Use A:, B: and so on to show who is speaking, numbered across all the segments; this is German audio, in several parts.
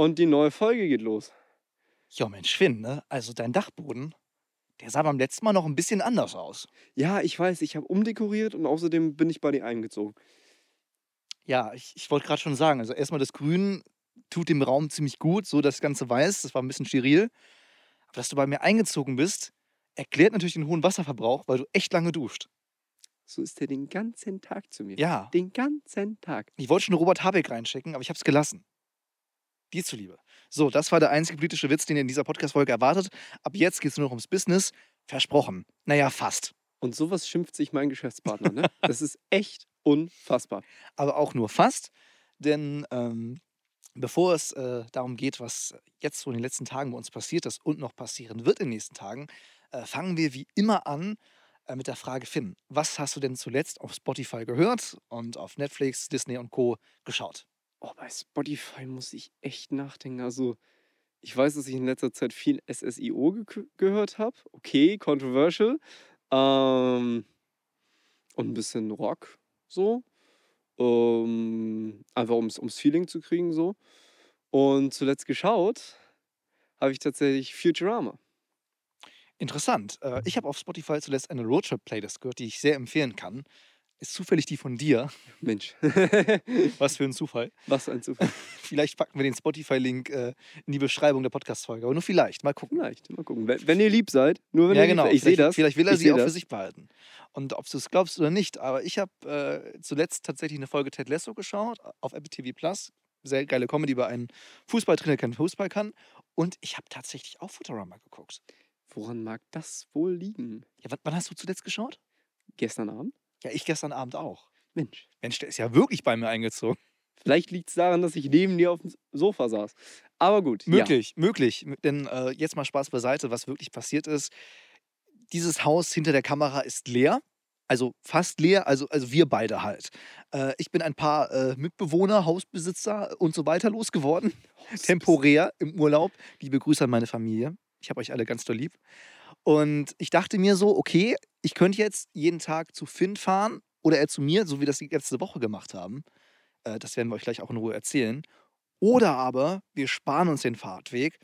A: Und die neue Folge geht los.
B: Ja, Mensch, Finn, ne? Also dein Dachboden, der sah beim letzten Mal noch ein bisschen anders aus.
A: Ja, ich weiß, ich habe umdekoriert und außerdem bin ich bei dir eingezogen.
B: Ja, ich, ich wollte gerade schon sagen, also erstmal das Grün tut dem Raum ziemlich gut, so das Ganze weiß, das war ein bisschen steril. Aber dass du bei mir eingezogen bist, erklärt natürlich den hohen Wasserverbrauch, weil du echt lange duscht.
A: So ist er den ganzen Tag zu mir.
B: Ja.
A: Den ganzen Tag.
B: Ich wollte schon Robert Habeck reinschicken, aber ich habe es gelassen. Dir zuliebe. So, das war der einzige politische Witz, den ihr in dieser Podcast-Folge erwartet. Ab jetzt geht es nur noch ums Business. Versprochen. Naja, fast.
A: Und sowas schimpft sich mein Geschäftspartner, ne? Das ist echt unfassbar.
B: aber auch nur fast. Denn ähm, bevor es äh, darum geht, was jetzt so in den letzten Tagen bei uns passiert ist und noch passieren wird in den nächsten Tagen, äh, fangen wir wie immer an äh, mit der Frage, Finn, was hast du denn zuletzt auf Spotify gehört und auf Netflix, Disney und Co. geschaut?
A: Oh, bei Spotify muss ich echt nachdenken. Also, ich weiß, dass ich in letzter Zeit viel SSIO ge gehört habe. Okay, controversial. Ähm, und ein bisschen Rock so. Ähm, einfach ums, ums Feeling zu kriegen so. Und zuletzt geschaut habe ich tatsächlich Futurama.
B: Interessant. Äh, ich habe auf Spotify zuletzt eine Roadtrip-Playlist gehört, die ich sehr empfehlen kann. Ist zufällig die von dir.
A: Mensch,
B: Was für ein Zufall.
A: was ein Zufall.
B: Vielleicht packen wir den Spotify-Link äh, in die Beschreibung der Podcast-Folge. Aber nur vielleicht. Mal gucken.
A: Vielleicht, mal gucken. Wenn, wenn ihr lieb seid, nur wenn
B: ja,
A: ihr
B: genau.
A: lieb seid. Ich sehe
B: Vielleicht-
A: das.
B: Vielleicht will er
A: Ich
B: sie auch für
A: das.
B: sich behalten. Und ob du es glaubst oder nicht, aber ich habe äh, zuletzt tatsächlich eine Folge Ted Lasso geschaut auf Apple TV Plus. Sehr geile Comedy über einen Fußballtrainer, der keinen Fußball kann. Und ich habe tatsächlich auch Futurama geguckt.
A: Woran mag das wohl liegen?
B: Ja, wann hast du zuletzt geschaut?
A: Gestern Abend?
B: Ja, ich gestern Abend auch.
A: Mensch.
B: Mensch, der ist ja wirklich bei mir eingezogen.
A: Vielleicht liegt es daran, dass ich neben dir auf dem Sofa saß. Aber gut.
B: Möglich, möglich. Denn äh, jetzt mal Spaß beiseite, was wirklich passiert ist. Dieses Haus hinter der Kamera ist leer. Also fast leer, also, also wir beide halt. Äh, ich bin ein paar äh, Mitbewohner, Hausbesitzer und so weiter losgeworden.
A: Ja.
B: Temporär im Urlaub. Liebe Grüße an meine Familie. Ich habe euch alle ganz doll lieb. Und ich dachte mir so, okay, ich könnte jetzt jeden Tag zu Finn fahren oder er zu mir, so wie das die letzte Woche gemacht haben. Äh, das werden wir euch gleich auch in Ruhe erzählen. Oder aber wir sparen uns den Fahrtweg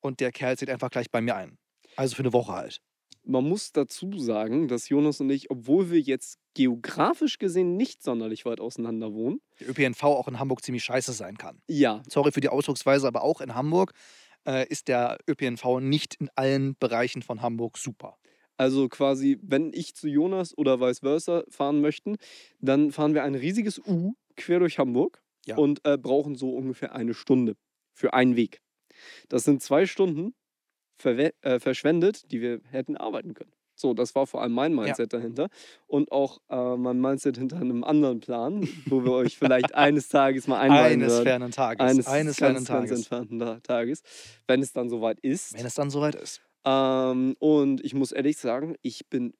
B: und der Kerl zieht einfach gleich bei mir ein. Also für eine Woche halt.
A: Man muss dazu sagen, dass Jonas und ich, obwohl wir jetzt geografisch gesehen nicht sonderlich weit auseinander wohnen,
B: Der ÖPNV auch in Hamburg ziemlich scheiße sein kann.
A: ja,
B: Sorry für die Ausdrucksweise, aber auch in Hamburg äh, ist der ÖPNV nicht in allen Bereichen von Hamburg super.
A: Also quasi, wenn ich zu Jonas oder vice versa fahren möchten, dann fahren wir ein riesiges U quer durch Hamburg
B: Ja.
A: und äh, brauchen so ungefähr eine Stunde für einen Weg. Das sind zwei Stunden verwe- äh, verschwendet, die wir hätten arbeiten können. So, das war vor allem mein Mindset dahinter. Und auch äh, mein Mindset hinter einem anderen Plan, wo wir euch vielleicht eines Tages mal einweihen
B: Eines fernen Tages.
A: Eines,
B: Eines,
A: ganz,
B: fernen
A: ganz
B: Tages.
A: entfernten Ta- Tages, wenn es dann soweit ist.
B: Wenn es dann soweit ist.
A: Ähm, und ich muss ehrlich sagen, ich bin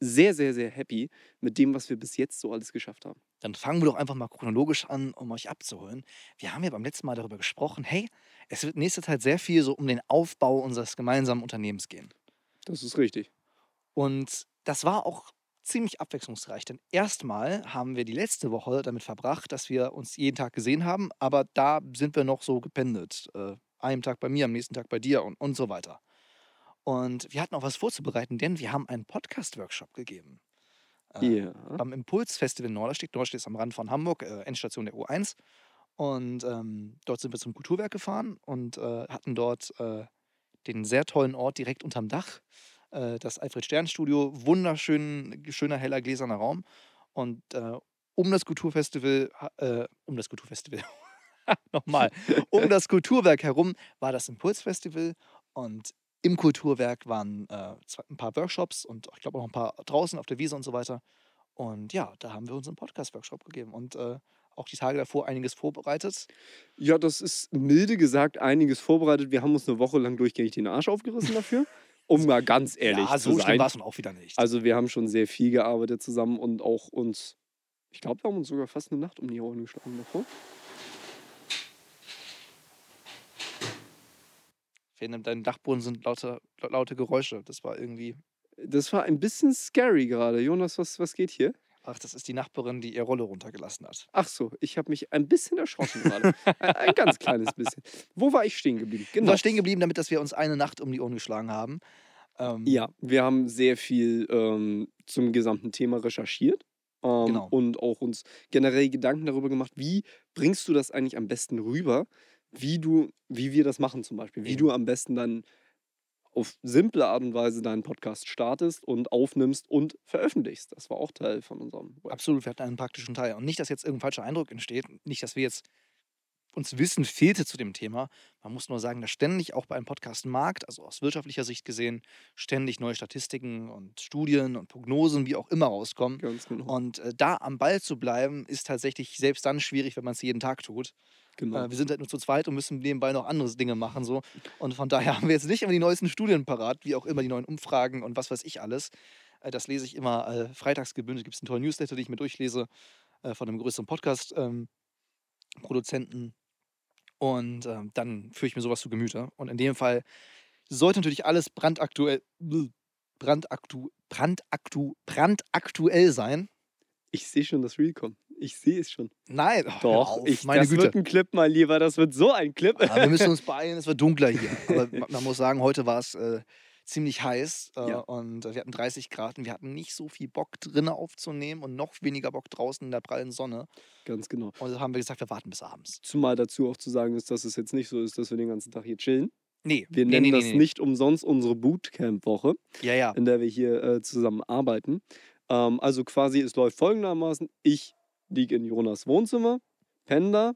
A: sehr, sehr, sehr happy mit dem, was wir bis jetzt so alles geschafft haben.
B: Dann fangen wir doch einfach mal chronologisch an, um euch abzuholen. Wir haben ja beim letzten Mal darüber gesprochen, hey, es wird nächste Zeit sehr viel so um den Aufbau unseres gemeinsamen Unternehmens gehen.
A: Das ist richtig.
B: Und das war auch ziemlich abwechslungsreich. Denn erstmal haben wir die letzte Woche damit verbracht, dass wir uns jeden Tag gesehen haben, aber da sind wir noch so gependelt. Äh, einen Tag bei mir, am nächsten Tag bei dir und, und so weiter. Und wir hatten auch was vorzubereiten, denn wir haben einen Podcast-Workshop gegeben. Äh,
A: Ja.
B: beim Impulsfestival Norderstedt. Norderstedt ist am Rand von Hamburg, äh, Endstation der U1. Und ähm, dort sind wir zum Kulturwerk gefahren und äh, hatten dort äh, den sehr tollen Ort direkt unterm Dach. Äh, das Alfred-Stern-Studio, wunderschön, schöner, heller, gläserner Raum. Und äh, um das Kulturfestival, äh, um das Kulturfestival, nochmal, um das Kulturwerk herum war das Impulsfestival und im Kulturwerk waren äh, ein paar Workshops und ich glaube auch ein paar draußen auf der Wiese und so weiter. Und ja, da haben wir uns einen Podcast-Workshop gegeben und äh, auch die Tage davor einiges vorbereitet.
A: Ja, das ist milde gesagt einiges vorbereitet. Wir haben uns eine Woche lang durchgängig den Arsch aufgerissen dafür, um mal ganz ehrlich
B: ja,
A: zu
B: so schlimm
A: sein.
B: war es auch wieder nicht.
A: Also wir haben schon sehr viel gearbeitet zusammen und auch uns, ich glaube, wir haben uns sogar fast eine Nacht um die Ohren geschlagen davor.
B: Fehlen deinem Dachboden sind laute, laute Geräusche. Das war irgendwie.
A: Das war ein bisschen scary gerade. Jonas, was, was geht hier?
B: Ach, das ist die Nachbarin, die ihr Rolle runtergelassen hat.
A: Ach so, ich habe mich ein bisschen erschrocken gerade. ein, ein ganz kleines bisschen. Wo war ich stehen geblieben?
B: Genau.
A: Genau.
B: war stehen geblieben, damit dass wir uns eine Nacht um die Ohren geschlagen haben. Ähm,
A: Ja, wir haben sehr viel ähm, zum gesamten Thema recherchiert. Ähm,
B: Genau.
A: Und auch uns generell Gedanken darüber gemacht, wie bringst du das eigentlich am besten rüber, wie du, wie wir das machen zum Beispiel, wie
B: Eben.
A: du am besten dann auf simple Art und Weise deinen Podcast startest und aufnimmst und veröffentlichst. Das war auch Teil von unserem Web.
B: Absolut, wir hatten einen praktischen Teil. Und nicht, dass jetzt irgendein falscher Eindruck entsteht, nicht, dass wir jetzt uns Wissen fehlte zu dem Thema. Man muss nur sagen, dass ständig auch bei einem Podcast Markt, also aus wirtschaftlicher Sicht gesehen, ständig neue Statistiken und Studien und Prognosen, wie auch immer, rauskommen.
A: Ganz genau.
B: Und äh, da am Ball zu bleiben, ist tatsächlich selbst dann schwierig, wenn man es jeden Tag tut.
A: genau.
B: Äh, wir sind halt nur zu zweit und müssen nebenbei noch andere Dinge machen. So. Und von daher haben wir jetzt nicht immer die neuesten Studien parat, wie auch immer die neuen Umfragen und was weiß ich alles. Äh, das lese ich immer äh, freitags gebündelt. Gibt es einen tollen Newsletter, den ich mir durchlese äh, von einem größeren Podcast-Produzenten. und ähm, dann führe ich mir sowas zu Gemüte. Und in dem Fall sollte natürlich alles brandaktuell, brandaktu, brandaktu, brandaktuell sein.
A: Ich sehe schon das Reel kommen. Ich sehe es schon.
B: Nein, oh,
A: Doch, ich,
B: meine
A: das
B: Güte.
A: wird ein Clip, mein Lieber. Das wird so ein Clip.
B: Aber wir müssen uns beeilen, es wird dunkler hier. Aber ma- man muss sagen, heute war es äh, ziemlich heiß äh,
A: Ja.
B: und äh, wir hatten 30 Grad und wir hatten nicht so viel Bock drinnen aufzunehmen und noch weniger Bock draußen in der prallen Sonne.
A: Ganz genau.
B: Und so haben wir gesagt, wir warten bis abends.
A: Zumal dazu auch zu sagen ist, dass es jetzt nicht so ist, dass wir den ganzen Tag hier chillen.
B: Nee,
A: Wir
B: nee,
A: nennen
B: nee,
A: das
B: nee, nee.
A: nicht umsonst unsere Bootcamp-Woche,
B: Ja, ja.
A: in der wir hier äh, zusammen arbeiten. Ähm, also quasi, es läuft folgendermaßen. Ich liege in Jonas Wohnzimmer, penne da.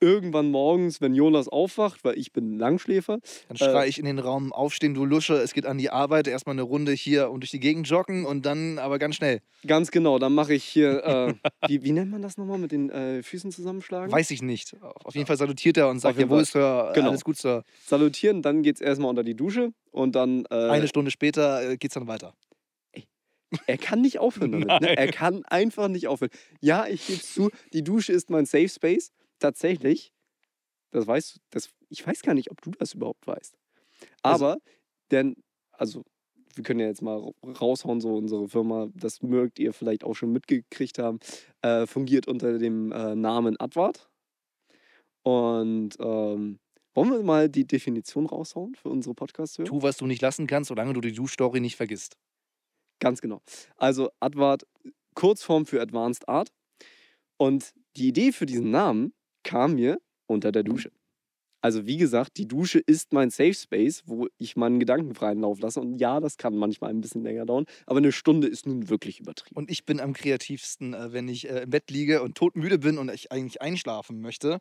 A: Irgendwann morgens, wenn Jonas aufwacht, weil ich bin Langschläfer,
B: Dann
A: äh,
B: schreie ich in den Raum, aufstehen, du Lusche, es geht an die Arbeit, erstmal eine Runde hier und durch die Gegend joggen und dann aber ganz schnell.
A: ganz genau, dann mache ich hier, äh, wie, wie nennt man das nochmal, mit den äh, Füßen zusammenschlagen?
B: Weiß ich nicht. Auf jeden Fall salutiert er und sagt, jawohl. Sir,
A: Genau.
B: alles gut, Sir.
A: Salutieren, dann geht es erstmal unter die Dusche und dann. Äh,
B: Eine Stunde später äh, geht's dann weiter.
A: Er kann nicht aufhören damit. Ne? Er kann einfach nicht aufhören. Ja, ich gebe zu, die Dusche ist mein Safe Space. Tatsächlich. Das weißt du, das, ich weiß gar nicht, ob du das überhaupt weißt.
B: Also-
A: Aber, denn, also, wir können ja jetzt mal raushauen, so unsere Firma, das mögt ihr vielleicht auch schon mitgekriegt haben, äh, fungiert unter dem äh, Namen Advart. Und ähm, wollen wir mal die Definition raushauen für unsere Podcast-Hörer?
B: Tu, was du nicht lassen kannst, solange du die Duschstory nicht vergisst.
A: Ganz genau. Also Advart, Kurzform für Advanced Art. Und die Idee für diesen Namen kam mir unter der Dusche. Also wie gesagt, die Dusche ist mein Safe Space, wo ich meinen Gedanken freien Lauf lasse. Und ja, das kann manchmal ein bisschen länger dauern, aber eine Stunde ist nun wirklich übertrieben.
B: Und ich bin am kreativsten, äh, wenn ich äh, im Bett liege und todmüde bin und ich eigentlich einschlafen möchte.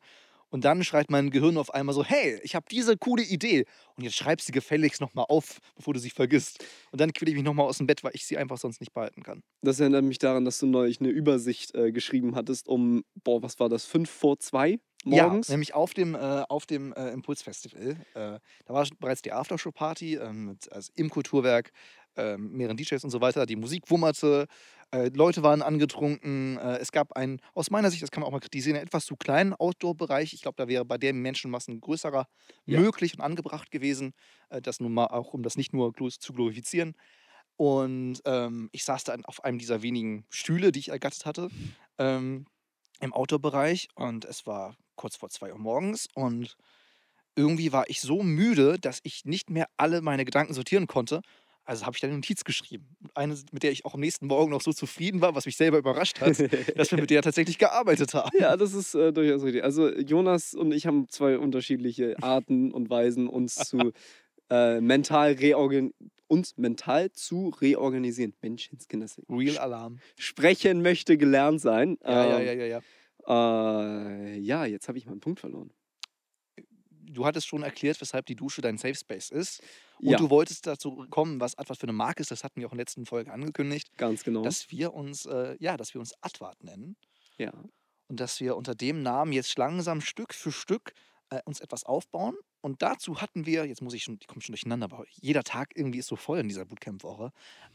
B: Und dann schreit mein Gehirn auf einmal so, hey, ich habe diese coole Idee. Und jetzt schreib sie gefälligst nochmal auf, bevor du sie vergisst. Und dann quäle ich mich nochmal aus dem Bett, weil ich sie einfach sonst nicht behalten kann.
A: Das erinnert mich daran, dass du neulich eine Übersicht äh, geschrieben hattest um, boah, was war das, fünf vor zwei morgens?
B: Ja, nämlich auf dem, äh, auf dem äh, Impulsfestival. Äh, da war bereits die Aftershow-Party ähm, mit- also im Kulturwerk, ähm, mehreren DJs und so weiter. Die Musik wummerte, äh, Leute waren angetrunken. Äh, es gab einen, aus meiner Sicht, das kann man auch mal kritisieren, einen etwas zu kleinen Outdoor-Bereich. Ich glaube, da wäre bei der Menschenmassen größerer
A: Ja.
B: möglich und angebracht gewesen. Äh, das nun mal auch, um das nicht nur zu glorifizieren. Und ähm, ich saß dann auf einem dieser wenigen Stühle, die ich ergattert hatte, ähm, im Outdoor-Bereich. Und es war kurz vor zwei Uhr morgens. Und irgendwie war ich so müde, dass ich nicht mehr alle meine Gedanken sortieren konnte. Also habe ich dann eine Notiz geschrieben. Eine, mit der ich auch am nächsten Morgen noch so zufrieden war, was mich selber überrascht hat, dass wir mit der tatsächlich gearbeitet haben.
A: Ja, das ist äh, durchaus richtig. Also Jonas und ich haben zwei unterschiedliche Arten und Weisen, uns zu äh, mental reorgan uns mental zu reorganisieren. Menschenskinder.
B: Real Alarm.
A: Sprechen möchte gelernt sein.
B: Ja, ja,
A: Ähm,
B: ja, ja, ja.
A: Äh, ja, jetzt habe ich meinen Punkt verloren.
B: Du hattest schon erklärt, weshalb die Dusche dein Safe Space ist. Und
A: Ja,
B: du wolltest dazu kommen, was Advart für eine Marke ist. Das hatten wir auch in der letzten Folge angekündigt,
A: ganz genau.
B: dass wir uns, äh, ja, dass wir uns Advart nennen.
A: ja.
B: und dass wir unter dem Namen jetzt langsam Stück für Stück äh, uns etwas aufbauen. Und dazu hatten wir, jetzt muss ich schon, ich komme schon durcheinander, aber jeder Tag irgendwie ist so voll in dieser Bootcamp-Woche.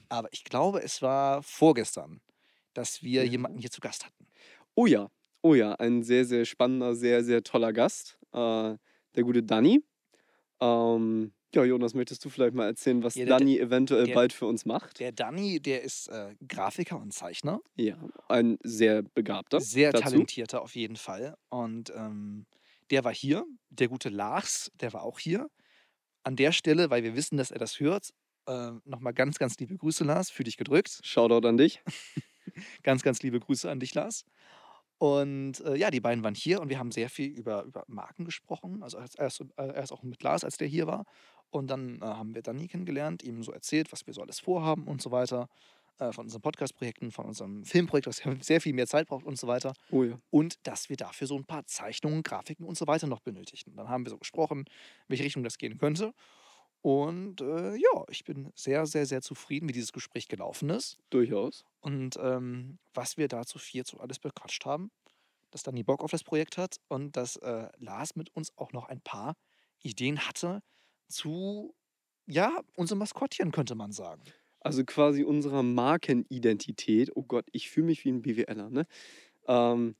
B: Aber ich glaube, es war vorgestern, dass wir
A: Ja.
B: jemanden hier zu Gast hatten.
A: Oh ja, oh ja, ein sehr, sehr spannender, sehr, sehr toller Gast. Äh, der gute Danny. Ähm, Ja, Jonas, möchtest du vielleicht mal erzählen, was
B: Ja, der-
A: Dani eventuell
B: der-
A: bald für uns macht?
B: Der Danny, der ist äh, Grafiker und Zeichner.
A: Ja, ein sehr begabter.
B: Sehr
A: dazu.
B: talentierter auf jeden Fall. Und ähm, der war hier. Der gute Lars, der war auch hier. An der Stelle, weil wir wissen, dass er das hört, äh, nochmal ganz, ganz liebe Grüße, Lars, für dich gedrückt.
A: Shoutout an dich.
B: Ganz, ganz liebe Grüße an dich, Lars. Und äh, ja, die beiden waren hier und wir haben sehr viel über, über Marken gesprochen. Also erst, erst, äh, erst auch mit Lars, als der hier war. Und dann äh, haben wir Dani kennengelernt, ihm so erzählt, was wir so alles vorhaben und so weiter. Äh, von unseren Podcast-Projekten, von unserem Filmprojekt, das ja sehr viel mehr Zeit braucht und so weiter.
A: Oh ja.
B: Und dass wir dafür so ein paar Zeichnungen, Grafiken und so weiter noch benötigten. Dann haben wir so gesprochen, in welche Richtung das gehen könnte. Und äh, ja, ich bin sehr, sehr, sehr zufrieden, wie dieses Gespräch gelaufen ist.
A: Durchaus.
B: Und ähm, was wir da zu viert so alles bequatscht haben, dass Dani Bock auf das Projekt hat und dass äh, Lars mit uns auch noch ein paar Ideen hatte zu, ja, unserem Maskottchen, könnte man sagen.
A: Also quasi unserer Markenidentität. Oh Gott, ich fühle mich wie ein BWLer, ne? Ähm,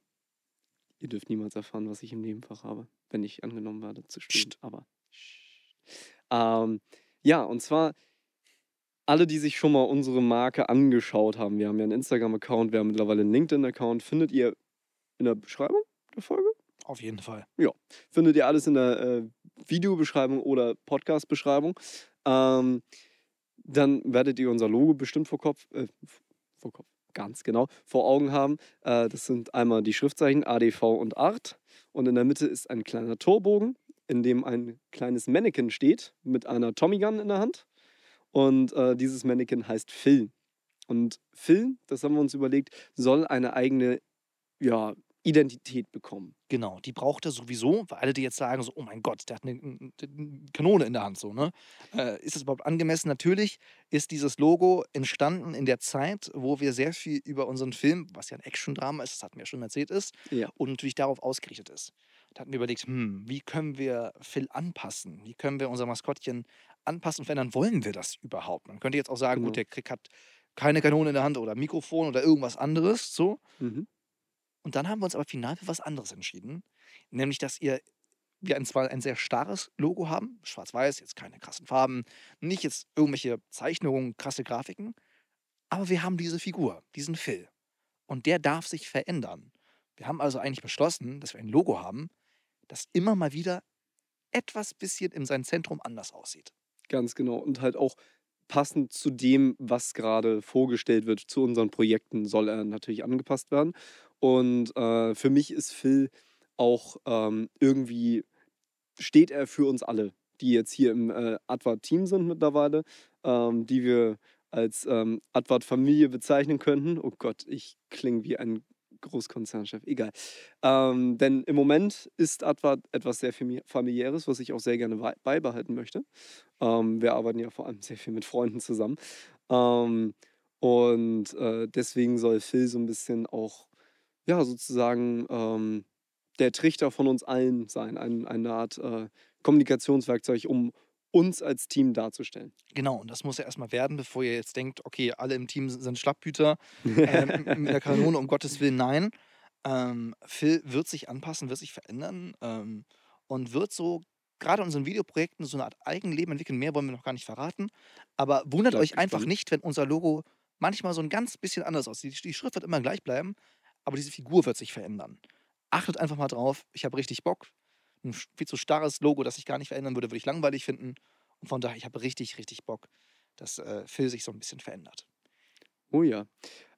A: ihr dürft niemals erfahren, was ich im Nebenfach habe, wenn ich angenommen werde zu studieren.
B: Psst.
A: Aber. Ähm, ja, und zwar alle, die sich schon mal unsere Marke angeschaut haben. Wir haben ja einen Instagram-Account, wir haben mittlerweile einen LinkedIn-Account. Findet ihr in der Beschreibung der Folge?
B: Auf jeden Fall.
A: Findet ihr alles in der äh, Videobeschreibung oder Podcast-Beschreibung. Ähm, dann werdet ihr unser Logo bestimmt vor Kopf, äh, vor Kopf, ganz genau, vor Augen haben. Äh, das sind einmal die Schriftzeichen ADV und Art. Und in der Mitte ist ein kleiner Torbogen, in dem ein kleines Mannequin steht mit einer Tommy Gun in der Hand. Und äh, dieses Mannequin heißt Phil. Und Phil, das haben wir uns überlegt, soll eine eigene ja, Identität bekommen.
B: Genau, die braucht er sowieso, weil alle, die jetzt sagen, so, oh mein Gott, der hat eine, eine Kanone in der Hand, so, ne? Äh, ist das überhaupt angemessen? Natürlich ist dieses Logo entstanden in der Zeit, wo wir sehr viel über unseren Film, was ja ein Action-Drama ist, das hatten wir ja schon erzählt, ist,
A: Ja.
B: und natürlich darauf ausgerichtet ist. Da hatten wir überlegt, hm, wie können wir Phil anpassen? Wie können wir unser Maskottchen anpassen und verändern? Wollen wir das überhaupt? Man könnte jetzt auch sagen, gut,
A: Genau.
B: der Krieg hat keine Kanone in der Hand oder Mikrofon oder irgendwas anderes, so.
A: Mhm.
B: Und dann haben wir uns aber final für was anderes entschieden. Nämlich, dass ihr, wir ein, zwar ein sehr starres Logo haben, schwarz-weiß, jetzt keine krassen Farben, nicht jetzt irgendwelche Zeichnungen, krasse Grafiken, aber wir haben diese Figur, diesen Phil. Und der darf sich verändern. Wir haben also eigentlich beschlossen, dass wir ein Logo haben, das immer mal wieder etwas bisschen in seinem Zentrum anders aussieht.
A: Ganz genau. Und halt auch passend zu dem, was gerade vorgestellt wird, zu unseren Projekten, soll er natürlich angepasst werden. Und äh, für mich ist Phil auch ähm, irgendwie, steht er für uns alle, die jetzt hier im äh, Advart-Team sind mittlerweile, ähm, die wir als ähm, Advart-Familie bezeichnen könnten. Oh Gott, ich klinge wie ein Großkonzernchef, egal. Ähm, denn im Moment ist Advart etwas sehr fami- familiäres, was ich auch sehr gerne beibehalten möchte. Ähm, wir arbeiten ja vor allem sehr viel mit Freunden zusammen. Ähm, und äh, deswegen soll Phil so ein bisschen auch, ja, sozusagen ähm, der Trichter von uns allen sein. Ein, eine Art äh, Kommunikationswerkzeug, um uns als Team darzustellen.
B: Genau, und das muss ja erstmal werden, bevor ihr jetzt denkt, okay, alle im Team sind Schlapphüter, ähm, mit der Kanone, um Gottes Willen, nein. Ähm, Phil wird sich anpassen, wird sich verändern ähm, und wird so gerade in unseren Videoprojekten so eine Art Eigenleben entwickeln. Mehr wollen wir noch gar nicht verraten. Aber wundert euch einfach nicht, wenn unser Logo manchmal so ein ganz bisschen anders aussieht. Die, die Schrift wird immer gleich bleiben, aber diese Figur wird sich verändern. Achtet einfach mal drauf. Ich habe richtig Bock. Ein viel zu starres Logo, das ich gar nicht verändern würde, würde ich langweilig finden. Und von daher, ich habe richtig, richtig Bock, dass äh, Phil sich so ein bisschen verändert.
A: Oh ja.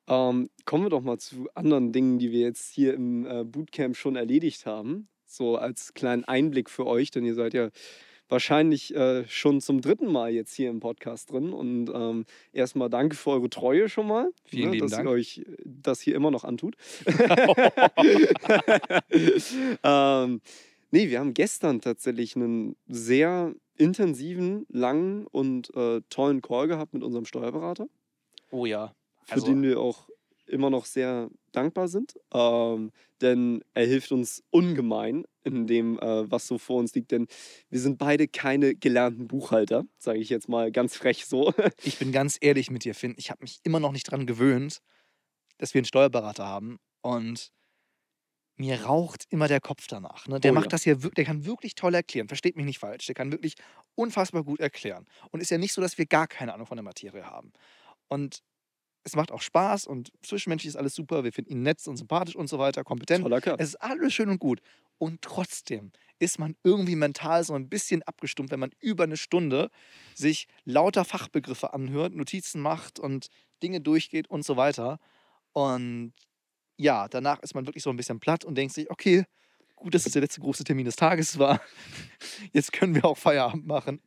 A: Ähm, kommen wir doch mal zu anderen Dingen, die wir jetzt hier im äh, Bootcamp schon erledigt haben. So als kleinen Einblick für euch, denn ihr seid ja wahrscheinlich äh, schon zum dritten Mal jetzt hier im Podcast drin. Und ähm, erstmal danke für eure Treue schon mal,
B: Vielen lieben
A: dass
B: Dank.
A: ihr euch das hier immer noch antut. ähm, nee, wir haben gestern tatsächlich einen sehr intensiven, langen und äh, tollen Call gehabt mit unserem Steuerberater
B: Oh ja.
A: für
B: Also,
A: den wir auch immer noch sehr dankbar sind. Ähm, denn er hilft uns ungemein in dem, äh, was so vor uns liegt. Denn wir sind beide keine gelernten Buchhalter, sage ich jetzt mal ganz frech so.
B: ich bin ganz ehrlich mit dir, Finn. Ich habe mich immer noch nicht dran gewöhnt, dass wir einen Steuerberater haben. Und mir raucht immer der Kopf danach. Ne? Der
A: Oh
B: macht
A: ja.
B: das wirklich, der kann wirklich toll erklären. Versteht mich nicht falsch. Der kann wirklich unfassbar gut erklären. Und ist ja nicht so, dass wir gar keine Ahnung von der Materie haben. Und es macht auch Spaß und zwischenmenschlich ist alles super. Wir finden ihn nett und sympathisch und so weiter, kompetent.
A: Toller Kerl.
B: Es ist alles schön und gut. Und trotzdem ist man irgendwie mental so ein bisschen abgestumpft, wenn man über eine Stunde sich lauter Fachbegriffe anhört, Notizen macht und Dinge durchgeht und so weiter. Und ja, danach ist man wirklich so ein bisschen platt und denkt sich, okay, gut, dass es der letzte große Termin des Tages war. Jetzt können wir auch Feierabend machen.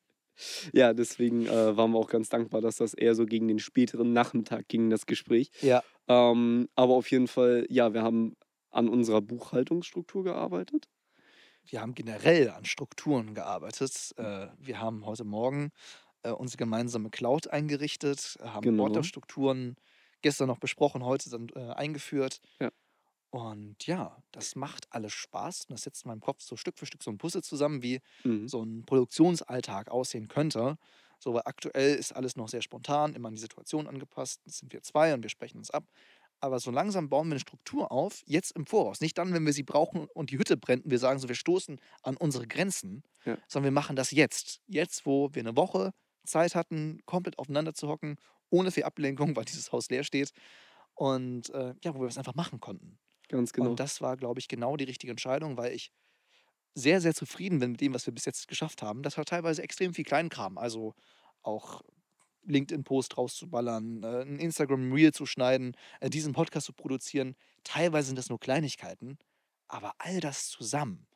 A: Ja, deswegen äh, waren wir auch ganz dankbar, dass das eher so gegen den späteren Nachmittag ging, das Gespräch.
B: Ja.
A: Ähm, aber auf jeden Fall, ja, wir haben an unserer Buchhaltungsstruktur gearbeitet.
B: Wir haben generell an Strukturen gearbeitet. Äh, wir haben heute Morgen äh, unsere gemeinsame Cloud eingerichtet, haben
A: Genau.
B: Ordnerstrukturen gestern noch besprochen, heute dann äh, eingeführt.
A: Ja.
B: Und ja, das macht alles Spaß. Und das setzt in meinem Kopf so Stück für Stück so ein Puzzle zusammen, wie
A: Mhm.
B: so ein Produktionsalltag aussehen könnte. So, weil aktuell ist alles noch sehr spontan, immer an die Situation angepasst. Jetzt sind wir zwei und wir sprechen uns ab. Aber so langsam bauen wir eine Struktur auf, jetzt im Voraus. Nicht dann, wenn wir sie brauchen und die Hütte brennt und wir sagen so, wir stoßen an unsere Grenzen,
A: Ja.
B: sondern wir machen das jetzt. Jetzt, wo wir eine Woche Zeit hatten, komplett aufeinander zu hocken, ohne viel Ablenkung, weil dieses Haus leer steht. Und äh, ja, wo wir es einfach machen konnten.
A: Ganz genau.
B: Und das war, glaube ich, genau die richtige Entscheidung, weil ich sehr, sehr zufrieden bin mit dem, was wir bis jetzt geschafft haben. Das war teilweise extrem viel Kleinkram. Also auch LinkedIn-Post rauszuballern, äh, ein Instagram-Reel zu schneiden, äh, diesen Podcast zu produzieren. Teilweise sind das nur Kleinigkeiten, aber all das zusammen,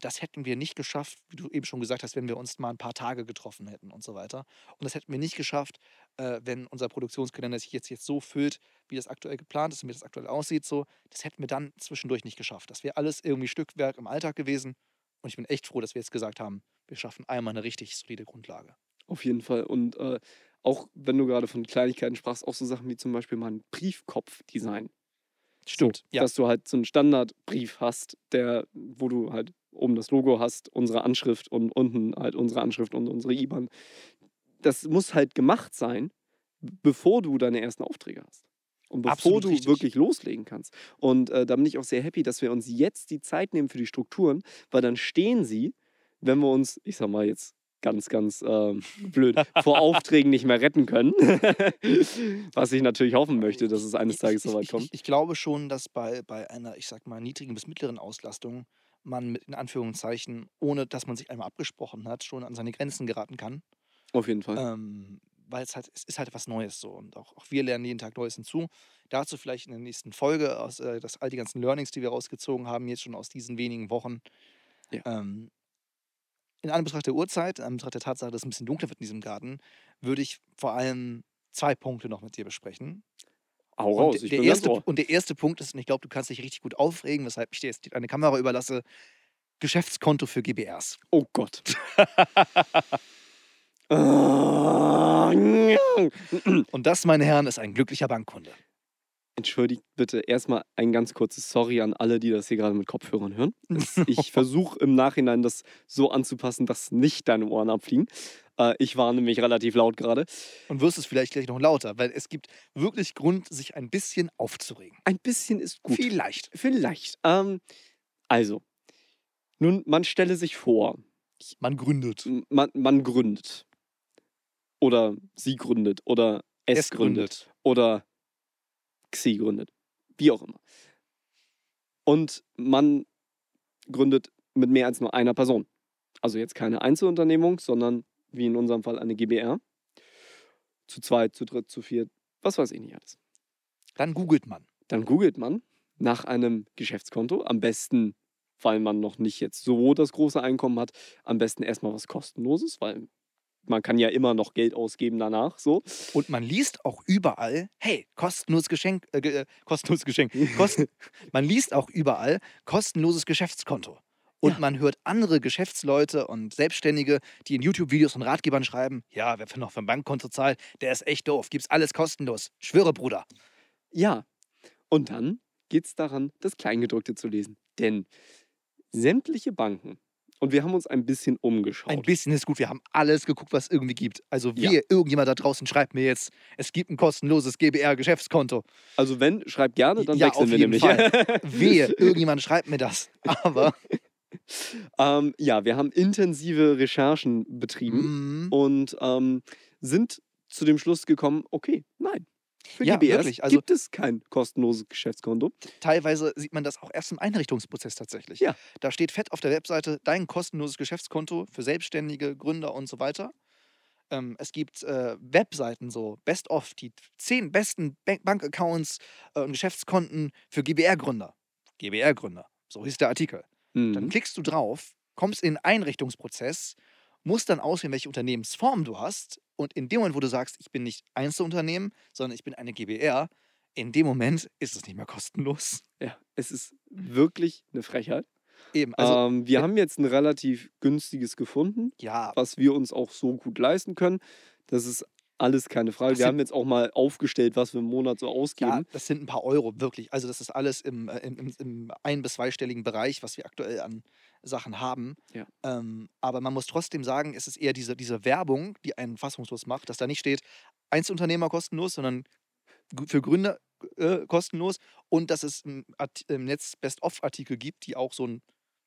B: das hätten wir nicht geschafft, wie du eben schon gesagt hast, wenn wir uns mal ein paar Tage getroffen hätten und so weiter. Und das hätten wir nicht geschafft, äh, wenn unser Produktionskalender sich jetzt, jetzt so füllt, wie das aktuell geplant ist und wie das aktuell aussieht. So, das hätten wir dann zwischendurch nicht geschafft. Das wäre alles irgendwie Stückwerk im Alltag gewesen. Und ich bin echt froh, dass wir jetzt gesagt haben, wir schaffen einmal eine richtig solide Grundlage.
A: Auf jeden Fall. Und äh, auch wenn du gerade von Kleinigkeiten sprachst, auch so Sachen wie zum Beispiel mal ein Briefkopf-Design.
B: Stimmt,
A: So,
B: ja.
A: Dass du halt so einen Standardbrief hast, der, wo du halt oben das Logo hast, unsere Anschrift und unten halt unsere Anschrift und unsere IBAN. Das muss halt gemacht sein, bevor du deine ersten Aufträge hast. Und bevor
B: Absolut
A: du
B: richtig.
A: wirklich loslegen kannst. Und äh, da bin ich auch sehr happy, dass wir uns jetzt die Zeit nehmen für die Strukturen, weil dann stehen sie, wenn wir uns, ich sag mal jetzt ganz, ganz ähm, blöd, vor Aufträgen nicht mehr retten können. Was ich natürlich hoffen möchte, dass es eines
B: Ich-
A: Tages
B: ich,
A: soweit
B: ich,
A: kommt.
B: Ich, ich glaube schon, dass bei, bei einer, ich sag mal, niedrigen bis mittleren Auslastung man mit in Anführungszeichen, ohne dass man sich einmal abgesprochen hat, schon an seine Grenzen geraten kann.
A: Auf jeden Fall.
B: Ähm, weil es halt, es ist halt was Neues so. Und auch, auch wir lernen jeden Tag Neues hinzu. Dazu vielleicht in der nächsten Folge, aus, äh, das, all die ganzen Learnings, die wir rausgezogen haben, jetzt schon aus diesen wenigen Wochen.
A: Ja.
B: Ähm, in Anbetracht der Uhrzeit, in Anbetracht der Tatsache, dass es ein bisschen dunkler wird in diesem Garten, würde ich vor allem zwei Punkte noch mit dir besprechen.
A: Hau
B: Und,
A: raus,
B: der-
A: ich
B: der
A: bin
B: erste, und der erste Punkt ist, und ich glaube, du kannst dich richtig gut aufregen, weshalb ich dir jetzt eine Kamera überlasse, Geschäftskonto für GBRs.
A: Oh Gott.
B: Und das, meine Herren, ist ein glücklicher Bankkunde.
A: Entschuldigt bitte erstmal ein ganz kurzes Sorry an alle, die das hier gerade mit Kopfhörern hören. Ich versuche im Nachhinein das so anzupassen, dass nicht deine Ohren abfliegen. Äh, ich war nämlich relativ laut gerade.
B: Und wirst es vielleicht gleich noch lauter, weil es gibt wirklich Grund, sich ein bisschen aufzuregen.
A: Ein bisschen ist gut.
B: Vielleicht.
A: Vielleicht. Ähm, also, nun, man stelle sich vor,
B: Man gründet.
A: man, man gründet. Oder sie gründet. Oder es,
B: Es
A: gründet.
B: gründet.
A: Oder Xi gründet. Wie auch immer. Und man gründet mit mehr als nur einer Person. Also jetzt keine Einzelunternehmung, sondern wie in unserem Fall eine GBR. Zu zweit, zu dritt, zu viert, was weiß ich nicht alles.
B: Dann googelt man.
A: Dann googelt man nach einem Geschäftskonto. Am besten, weil man noch nicht jetzt so das große Einkommen hat, am besten erstmal was kostenloses, weil man kann ja immer noch Geld ausgeben danach. So.
B: Und man liest auch überall, hey, kostenloses Geschenk, äh, äh, kostenloses Geschenk. Kosten, man liest auch überall kostenloses Geschäftskonto. Und
A: Ja.
B: man hört andere Geschäftsleute und Selbstständige, die in YouTube-Videos und Ratgebern schreiben, ja, wer für noch für ein Bankkonto zahlt, der ist echt doof. Gibt's alles kostenlos. Schwöre, Bruder.
A: Ja. Und dann geht es daran, das Kleingedruckte zu lesen. Denn sämtliche Banken, Und wir haben uns ein bisschen umgeschaut.
B: Ein bisschen ist gut. Wir haben alles geguckt, was es irgendwie gibt. Also
A: Ja.
B: wir, irgendjemand da draußen schreibt mir jetzt, es gibt ein kostenloses GBR-Geschäftskonto.
A: Also wenn, schreibt gerne, dann
B: Ja,
A: wechseln wir nämlich.
B: Fall. Wehe, irgendjemand schreibt mir das. Aber
A: ähm, ja, wir haben intensive Recherchen betrieben
B: mm,
A: und ähm, sind zu dem Schluss gekommen, okay, nein. Für
B: Ja,
A: GBRs
B: wirklich, also-
A: gibt es kein kostenloses Geschäftskonto.
B: teilweise sieht man das auch erst im Einrichtungsprozess tatsächlich.
A: Ja.
B: Da steht fett auf der Webseite dein kostenloses Geschäftskonto für Selbstständige, Gründer und so weiter. Ähm, es gibt äh, Webseiten so, Best of, die zehn besten Bank Bankaccounts äh, und Geschäftskonten für GBR-Gründer. GBR-Gründer, so hieß der Artikel. Dann
A: Mhm.
B: klickst du drauf, kommst in den Einrichtungsprozess, musst dann auswählen, welche Unternehmensform du hast. Und in dem Moment, wo du sagst, ich bin nicht Einzelunternehmen, sondern ich bin eine GBR, in dem Moment ist es nicht mehr kostenlos.
A: Ja, es ist wirklich eine Frechheit.
B: Eben, also
A: ähm, wir
B: ja.
A: haben jetzt ein relativ günstiges gefunden,
B: ja,
A: was wir uns auch so gut leisten können. Das ist alles keine Frage.
B: Das
A: Wir haben jetzt auch mal aufgestellt, was wir im Monat so
B: ja,
A: ausgeben.
B: das sind ein paar Euro, wirklich. Also das ist alles im, äh, im, im, im ein- bis zweistelligen Bereich, was wir aktuell an Sachen haben.
A: Ja.
B: Ähm, aber man muss trotzdem sagen, es ist eher diese, diese Werbung, die einen fassungslos macht, dass da nicht steht, Einzelunternehmer kostenlos, sondern für Gründer äh, kostenlos und dass es im, im Netz Best-of-Artikel gibt, die auch so einen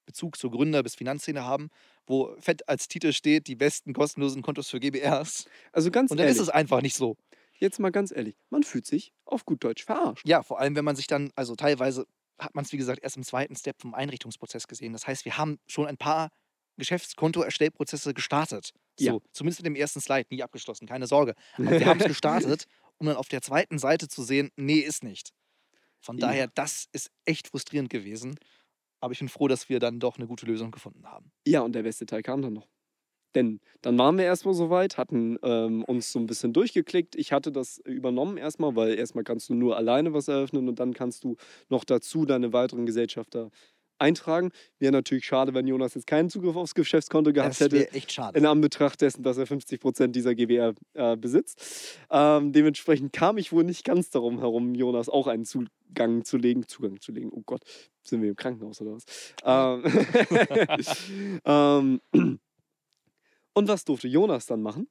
B: Bezug zur Gründer- bis Finanzszene haben, wo fett als Titel steht, die besten kostenlosen Kontos für GBRs.
A: Also ganz
B: Und dann
A: ehrlich,
B: ist es einfach nicht so.
A: jetzt mal ganz ehrlich, man fühlt sich auf gut Deutsch verarscht.
B: Ja, vor allem, wenn man sich dann, also teilweise hat man es, wie gesagt, erst im zweiten Step vom Einrichtungsprozess gesehen. Das heißt, wir haben schon ein paar Geschäftskonto-Erstellprozesse gestartet. So,
A: Ja.
B: zumindest mit dem ersten Slide, nie abgeschlossen, keine Sorge. Aber wir haben es gestartet, um dann auf der zweiten Seite zu sehen, nee, ist nicht. Von
A: Ja.
B: daher, das ist echt frustrierend gewesen. Aber ich bin froh, dass wir dann doch eine gute Lösung gefunden haben.
A: Ja, und der beste Teil kam dann noch. Denn dann waren wir erstmal soweit, hatten ähm, uns so ein bisschen durchgeklickt. Ich hatte das übernommen erstmal, weil erstmal kannst du nur alleine was eröffnen und dann kannst du noch dazu deine weiteren Gesellschafter eintragen. Wäre natürlich schade, wenn Jonas jetzt keinen Zugriff aufs Geschäftskonto gehabt
B: Das
A: hätte.
B: wäre echt schade.
A: in Anbetracht dessen, dass er 50 Prozent dieser GWR äh, besitzt. Ähm, dementsprechend kam ich wohl nicht ganz darum herum, Jonas auch einen Zugang zu legen. Zugang zu legen, oh Gott, sind wir im Krankenhaus oder was? Ähm, ähm, und was durfte Jonas dann machen?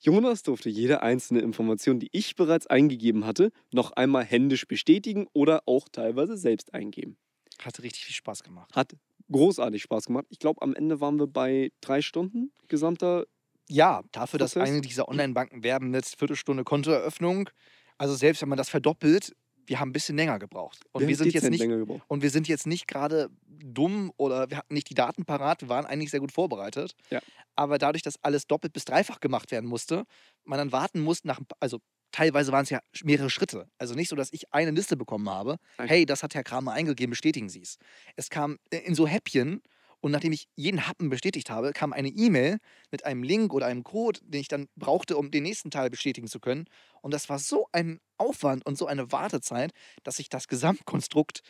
A: Jonas durfte jede einzelne Information, die ich bereits eingegeben hatte, noch einmal händisch bestätigen oder auch teilweise selbst eingeben.
B: Hatte richtig viel Spaß gemacht.
A: Hat großartig Spaß gemacht. Ich glaube, am Ende waren wir bei drei Stunden gesamter
B: Ja, dafür, dass
A: Prozess?
B: eine dieser Online-Banken werben mit Viertelstunde Kontoeröffnung. Also selbst wenn man das verdoppelt, wir haben ein bisschen länger gebraucht. Und wir,
A: haben
B: sind jetzt nicht und wir sind jetzt nicht gerade dumm oder wir hatten nicht die Daten parat, wir waren eigentlich sehr gut vorbereitet.
A: Ja.
B: Aber dadurch, dass alles doppelt bis dreifach gemacht werden musste, man dann warten musste nach, also teilweise waren es ja mehrere Schritte. Also nicht so, dass ich eine Liste bekommen habe,
A: Nein.
B: hey, das hat Herr Kramer eingegeben, bestätigen Sie es. Es kam in so Häppchen und nachdem ich jeden Happen bestätigt habe, kam eine E-Mail mit einem Link oder einem Code, den ich dann brauchte, um den nächsten Teil bestätigen zu können. Und das war so ein Aufwand und so eine Wartezeit, dass sich das Gesamtkonstrukt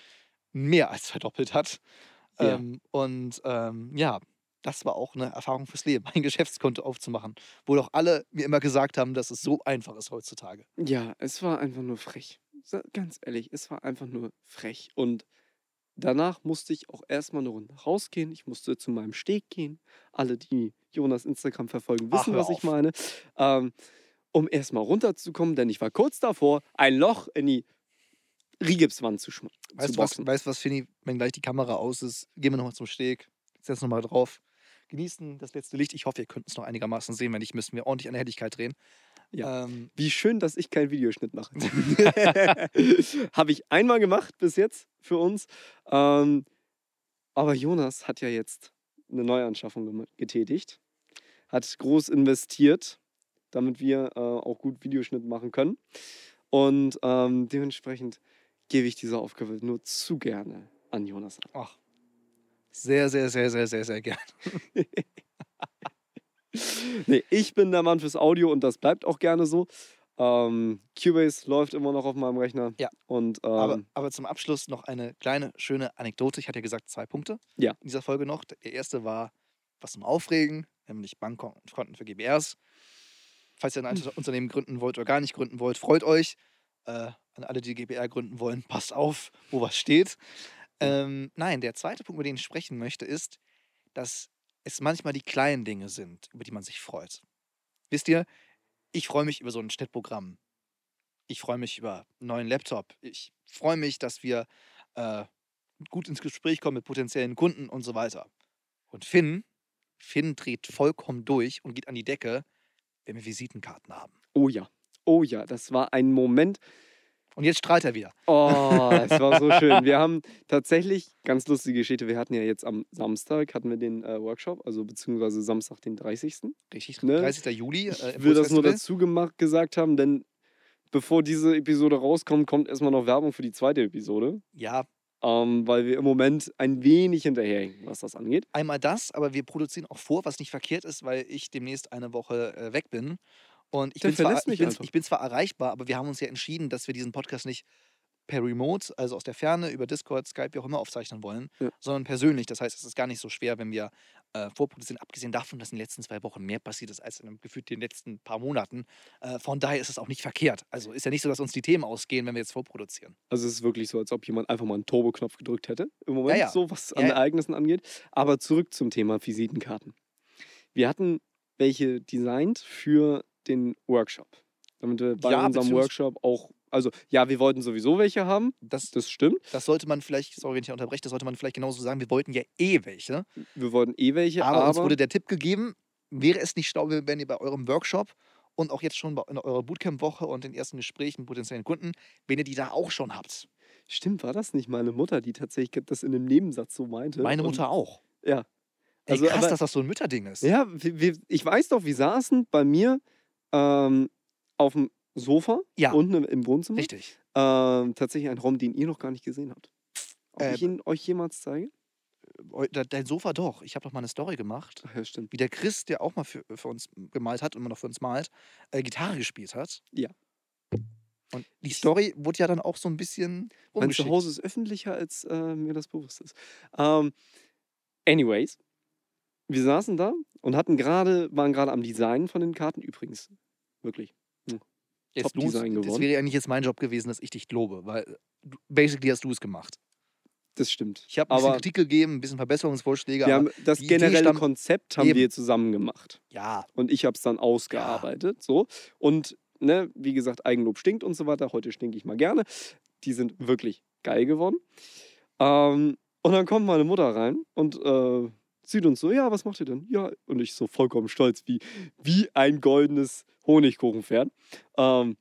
B: mehr als verdoppelt hat.
A: Ja.
B: Ähm, und ähm, ja, das war auch eine Erfahrung fürs Leben, ein Geschäftskonto aufzumachen, wo doch alle mir immer gesagt haben, dass es so einfach ist heutzutage.
A: Ja, es war einfach nur frech. Ganz ehrlich, es war einfach nur frech. Und danach musste ich auch erstmal eine Runde rausgehen. Ich musste zu meinem Steg gehen. Alle, die Jonas Instagram verfolgen,
B: Ach,
A: wissen,
B: hör
A: was ich meine. Ähm, um erstmal runterzukommen, denn ich war kurz davor, ein Loch in die Rigipswand zu, schma-
B: Weißt du was, weißt, was Finny, wenn gleich die Kamera aus ist, gehen wir nochmal zum Steg, setzen nochmal drauf, genießen das letzte Licht. Ich hoffe, ihr könnt es noch einigermaßen sehen. Wenn nicht, müssen wir ordentlich an der Helligkeit drehen.
A: Ja.
B: Ähm,
A: Wie schön, dass ich keinen Videoschnitt mache. Habe ich einmal gemacht bis jetzt für uns. Ähm, aber Jonas hat ja jetzt eine Neuanschaffung getätigt, hat groß investiert, damit wir äh, auch gut Videoschnitt machen können. Und ähm, dementsprechend gebe ich diese Aufgabe nur zu gerne an Jonas ab.
B: ach, sehr, sehr, sehr, sehr, sehr, sehr gern.
A: Nee, ich bin der Mann fürs Audio und das bleibt auch gerne so. Ähm, Cubase läuft immer noch auf meinem Rechner.
B: Ja.
A: Und ähm,
B: Aber, aber zum Abschluss noch eine kleine, schöne Anekdote. Ich hatte ja gesagt, zwei Punkte
A: Ja.
B: in dieser Folge noch. Der erste war was zum Aufregen, nämlich Bankkonten für GBRs. Falls ihr ein
A: Hm.
B: Unternehmen gründen wollt oder gar nicht gründen wollt, freut euch. Äh, an alle, die GBR gründen wollen, passt auf, wo was steht. Ähm, nein, der zweite Punkt, über den ich sprechen möchte, ist, dass es manchmal die kleinen Dinge sind, über die man sich freut. Wisst ihr, ich freue mich über so ein Schnittprogramm. Ich freue mich über einen neuen Laptop. Ich freue mich, dass wir äh, gut ins Gespräch kommen mit potenziellen Kunden und so weiter. Und Finn, Finn dreht vollkommen durch und geht an die Decke, wenn wir Visitenkarten haben.
A: Oh ja. Oh ja, das war ein Moment.
B: Und jetzt strahlt er wieder.
A: Oh, es war so schön. Wir haben tatsächlich, ganz lustige Geschichte, wir hatten ja jetzt am Samstag, hatten wir den äh, Workshop, also beziehungsweise Samstag den 30.
B: Richtig,
A: Ne?
B: 30. Juli. Äh,
A: Ich will das nur dazu gemacht, gesagt haben, denn bevor diese Episode rauskommt, kommt erstmal noch Werbung für die zweite Episode.
B: Ja,
A: Ähm, weil wir im Moment ein wenig hinterherhängen, was das angeht.
B: einmal das, aber wir produzieren auch vor, was nicht verkehrt ist, weil ich demnächst eine Woche äh, weg bin. Und ich bin, zwar, ich, bin, ich bin zwar erreichbar, aber wir haben uns ja entschieden, dass wir diesen Podcast nicht per Remote, also aus der Ferne, über Discord, Skype, wie auch immer aufzeichnen wollen,
A: Ja.
B: sondern persönlich. Das heißt, es ist gar nicht so schwer, wenn wir äh, vorproduzieren, abgesehen davon, dass in den letzten zwei Wochen mehr passiert ist als in einem, gefühlt den letzten paar Monaten. Äh, von daher ist es auch nicht verkehrt. Also ist ja nicht so, dass uns die Themen ausgehen, wenn wir jetzt vorproduzieren.
A: Also es ist wirklich so, als ob jemand einfach mal einen Turbo-Knopf gedrückt hätte im Moment,
B: ja.
A: so was
B: Ja,
A: an
B: ja.
A: Ereignissen angeht. Aber zurück zum Thema Visitenkarten. Wir hatten welche designt für den Workshop. Damit wir bei
B: Ja,
A: unserem Workshop auch, also ja, wir wollten sowieso welche haben,
B: Das,
A: das stimmt.
B: das sollte man vielleicht, sorry, wenn ich unterbreche, das sollte man vielleicht genauso sagen. Wir wollten ja eh welche.
A: Wir wollten eh welche,
B: aber,
A: aber,
B: uns wurde der Tipp gegeben, wäre es nicht schlau, wenn ihr bei eurem Workshop und auch jetzt schon bei in eurer Bootcamp-Woche und den ersten Gesprächen mit potenziellen Kunden, wenn ihr die da auch schon habt.
A: stimmt, war das nicht meine Mutter, die tatsächlich das in einem Nebensatz so meinte?
B: Meine
A: Und-
B: Mutter auch.
A: Ja.
B: Ey,
A: Also,
B: krass,
A: aber-
B: dass das so ein Mütterding ist.
A: Ja, wir, wir, ich weiß doch, wir saßen bei mir ähm, auf dem Sofa
B: Ja.
A: unten im, im Wohnzimmer.
B: Richtig.
A: Ähm, tatsächlich ein Raum, den ihr noch gar nicht gesehen habt. Ob
B: Ähm,
A: ich ihn euch jemals zeige?
B: De- Dein Sofa doch. Ich habe doch mal eine Story gemacht,
A: Ach ja, stimmt.
B: wie der Chris, der auch mal für, für uns gemalt hat und immer noch für uns malt, äh, Gitarre gespielt hat.
A: Ja.
B: Und die Story wurde ja dann auch so ein bisschen
A: Mein. Zuhause ist öffentlicher, als äh, mir das bewusst ist. Ähm, anyways, wir saßen da und hatten gerade, waren gerade am Design von den Karten. Übrigens, wirklich.
B: Jetzt
A: Top
B: du's-
A: Design
B: Das
A: geworden.
B: wäre eigentlich jetzt mein Job gewesen, dass ich dich lobe, weil basically hast du es gemacht.
A: Das stimmt.
B: Ich habe ein bisschen
A: Aber
B: Kritik gegeben, ein bisschen Verbesserungsvorschläge,
A: wir
B: aber
A: haben das
B: Idee
A: generelle Konzept haben
B: Eben.
A: wir zusammen gemacht.
B: ja,
A: und ich habe es dann ausgearbeitet. So. Und ne, wie gesagt, Eigenlob stinkt und so weiter. Heute stinke ich mal gerne. Die sind wirklich geil geworden. Ähm, und dann kommt meine Mutter rein und äh, sieht uns so, ja, was macht ihr denn? Ja, und ich so vollkommen stolz, wie, wie ein goldenes Honigkuchenpferd. Ähm,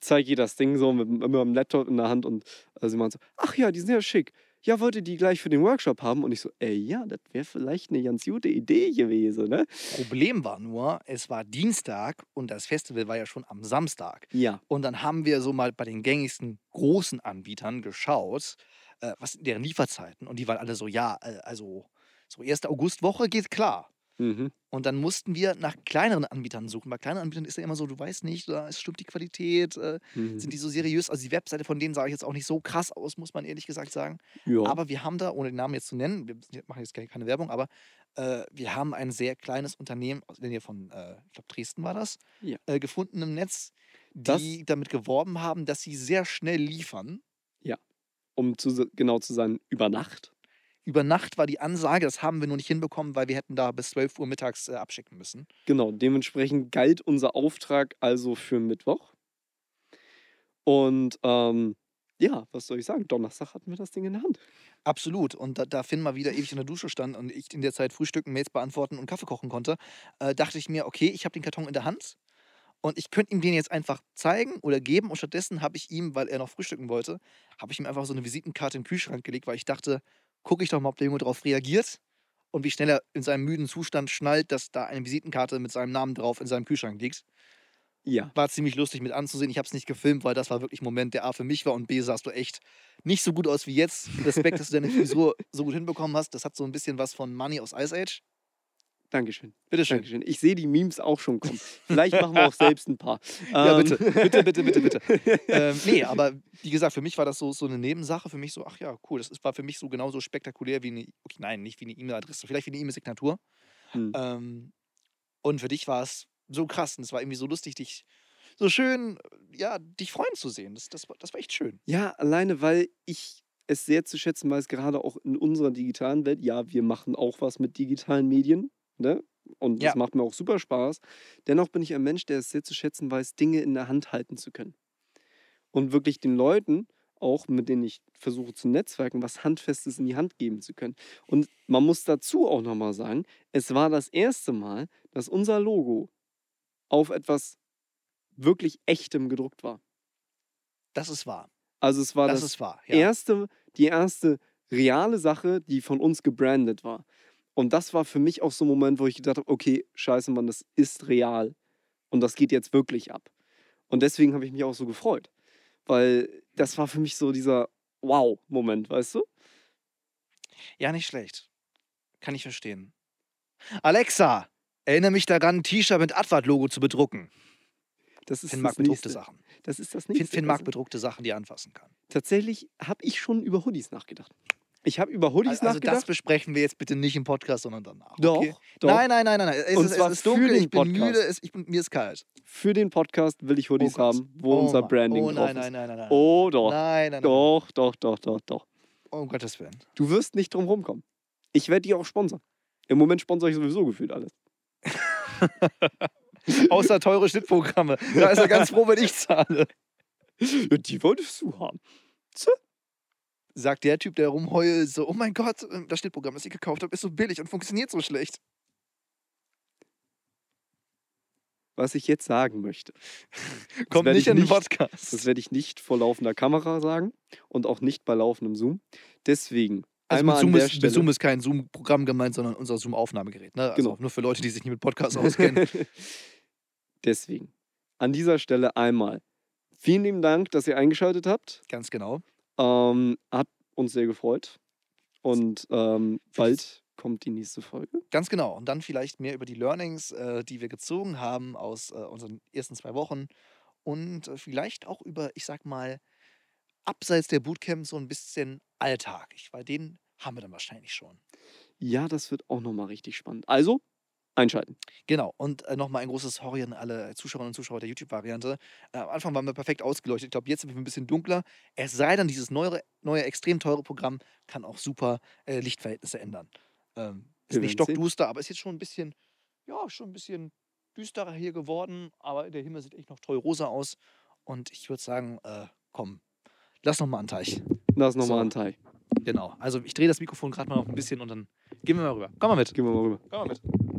A: zeige ihr das Ding so mit, mit meinem Laptop in der Hand und äh, sie meint so, ach ja, die sind ja schick. Ja, wollt ihr die gleich für den Workshop haben? Und ich so, ey, ja, das wäre vielleicht eine ganz gute Idee gewesen, ne?
B: Problem war nur, es war Dienstag und das Festival war ja schon am Samstag.
A: Ja.
B: Und dann haben wir so mal bei den gängigsten großen Anbietern geschaut, äh, was sind deren Lieferzeiten. Und die waren alle so, ja, äh, also so erste Augustwoche geht klar.
A: Mhm.
B: Und dann mussten wir nach kleineren Anbietern suchen. Bei kleineren Anbietern ist ja immer so, du weißt nicht, da stimmt die Qualität, äh,
A: Mhm.
B: sind die so seriös. Also die Webseite von denen sah ich jetzt auch nicht so krass aus, muss man ehrlich gesagt sagen.
A: Ja.
B: Aber wir haben da, ohne den Namen jetzt zu nennen, wir machen jetzt keine- keine Werbung, aber äh, wir haben ein sehr kleines Unternehmen aus der Nähe von, äh, ich glaube, Dresden war das,
A: Ja.
B: äh, gefunden im Netz,
A: Das-
B: die damit geworben haben, dass sie sehr schnell liefern.
A: um zu, genau zu sein, über Nacht.
B: Über Nacht war die Ansage, das haben wir nur nicht hinbekommen, weil wir hätten da bis 12 Uhr mittags äh, abschicken müssen.
A: Genau, dementsprechend galt unser Auftrag also für Mittwoch. Und ähm, ja, was soll ich sagen? Donnerstag hatten wir das Ding in der Hand.
B: Absolut. Und da, da Finn mal wieder ewig in der Dusche stand und ich in der Zeit frühstücken, Mails beantworten und Kaffee kochen konnte, äh, dachte ich mir, okay, ich habe den Karton in der Hand und ich könnte ihm den jetzt einfach zeigen oder geben. Und stattdessen habe ich ihm, weil er noch frühstücken wollte, habe ich ihm einfach so eine Visitenkarte den Kühlschrank gelegt, weil ich dachte, gucke ich doch mal, ob der Junge darauf reagiert und wie schnell er in seinem müden Zustand schnallt, dass da eine Visitenkarte mit seinem Namen drauf in seinem Kühlschrank liegt.
A: Ja.
B: War ziemlich lustig mit anzusehen. Ich habe es nicht gefilmt, weil das war wirklich ein Moment, der A für mich war und B sahst du echt nicht so gut aus wie jetzt. Respekt, dass du deine Frisur so gut hinbekommen hast. Das hat so ein bisschen was von Money aus Ice Age.
A: Dankeschön.
B: Bitteschön.
A: Dankeschön. Ich sehe die Memes auch schon kommen. Vielleicht machen wir auch selbst ein paar.
B: Ja,
A: Ähm,
B: bitte, bitte, bitte, bitte, bitte. ähm, nee, aber wie gesagt, für mich war das so, so eine Nebensache. Für mich so, ach ja, cool. Das war für mich so genauso spektakulär wie eine, okay, nein, nicht wie eine E-Mail-Adresse, vielleicht wie eine E-Mail-Signatur.
A: Hm.
B: Ähm, und für dich war es so krass und es war irgendwie so lustig, dich so schön, ja, dich freuen zu sehen. Das, das, das war echt schön.
A: Ja, alleine weil ich es sehr zu schätzen weiß, gerade auch in unserer digitalen Welt. Ja, wir machen auch was mit digitalen Medien, ne? Und das
B: Ja.
A: macht mir auch super Spaß. Dennoch bin ich ein Mensch, der es sehr zu schätzen weiß, Dinge in der Hand halten zu können. Und wirklich den Leuten, auch mit denen ich versuche zu netzwerken, was Handfestes in die Hand geben zu können. Und man muss dazu auch nochmal sagen, es war das erste Mal, dass unser Logo auf etwas wirklich Echtem gedruckt war.
B: Das ist wahr.
A: Also es war
B: Das,
A: das,
B: ist wahr. Ja.
A: erste, die erste reale Sache, die von uns gebrandet war. Und das war für mich auch so ein Moment, wo ich gedacht habe, okay, scheiße, Mann, das ist real. Und das geht jetzt wirklich ab. Und deswegen habe ich mich auch so gefreut. Weil das war für mich so dieser Wow-Moment, weißt du?
B: ja, nicht schlecht. Kann ich verstehen. Alexa, erinnere mich daran, ein T-Shirt mit Advert-Logo zu bedrucken.
A: Das ist
B: Finn
A: das
B: mag bedruckte
A: nächste.
B: Sachen.
A: Das ist das
B: Finn,
A: nächste.
B: Finn mag
A: Also,
B: bedruckte Sachen, die er anfassen kann.
A: tatsächlich habe ich schon über Hoodies nachgedacht. Ich habe über Hoodies
B: Also, also das
A: nachgedacht.
B: besprechen wir jetzt bitte nicht im Podcast, sondern danach.
A: doch,
B: Okay?
A: doch.
B: Nein, nein, nein, nein. nein. Es,
A: Und
B: ist,
A: zwar
B: es ist
A: für
B: dunkel,
A: den
B: ich bin
A: Podcast.
B: müde, es, ich bin, mir ist kalt.
A: Für den Podcast will ich Hoodies
B: Oh
A: haben, wo
B: oh
A: unser. Branding
B: Oh
A: drauf
B: nein,
A: ist.
B: nein, nein, nein, nein.
A: Oh doch.
B: Nein, nein, nein.
A: Doch, doch, doch, doch, doch.
B: Oh, um Gottes Willen.
A: Du wirst nicht drum rumkommen. Ich werde dich auch sponsern. Im Moment sponsere ich sowieso gefühlt alles.
B: Außer teure Schnittprogramme. Da ist er ganz froh, wenn ich zahle.
A: Ja, die wolltest du haben.
B: Sagt der Typ, der rumheult, so, oh mein Gott, ähm, das Schnittprogramm, das ich gekauft habe, ist so billig und funktioniert so schlecht.
A: Was ich jetzt sagen möchte,
B: Kommt nicht
A: ich
B: in den
A: nicht-
B: Podcast.
A: das werde ich nicht vor laufender Kamera sagen und auch nicht bei laufendem Zoom. Deswegen
B: Also
A: einmal
B: mit Zoom,
A: an der
B: ist, mit. Zoom ist kein Zoom-Programm gemeint, sondern unser Zoom-Aufnahmegerät. Ne? Also
A: Genau.
B: nur für Leute, die sich nicht mit Podcasts auskennen.
A: Deswegen an dieser Stelle einmal vielen lieben Dank, dass ihr eingeschaltet habt.
B: Ganz genau.
A: Ähm, hat uns sehr gefreut. Und ähm, bald kommt die nächste Folge.
B: Ganz genau. Und dann vielleicht mehr über die Learnings, äh, die wir gezogen haben aus äh, unseren ersten zwei Wochen. Und äh, vielleicht auch über, ich sag mal, abseits der Bootcamp so ein bisschen Alltag. Ich, weil den haben wir dann wahrscheinlich schon.
A: Ja, das wird auch nochmal richtig spannend. Also, einschalten.
B: Genau. Und äh, nochmal ein großes Sorry an alle Zuschauerinnen und Zuschauer der YouTube-Variante. Äh, am Anfang waren wir perfekt ausgeleuchtet. Ich glaube, jetzt sind wir ein bisschen dunkler. Es sei denn, dieses neue, neue extrem teure Programm kann auch super äh, Lichtverhältnisse ändern. Ähm, ist nicht stockduster, aber ist jetzt schon ein bisschen, ja, schon ein bisschen düsterer hier geworden. Aber der Himmel sieht echt noch toll rosa aus. Und ich würde sagen, äh, komm, lass noch mal einen Teich.
A: Das nochmal
B: So.
A: an Teil.
B: Genau. Also ich drehe das Mikrofon gerade mal noch ein bisschen und dann gehen wir mal rüber. Komm mal mit.
A: Gehen wir mal rüber.
B: Komm mal mit.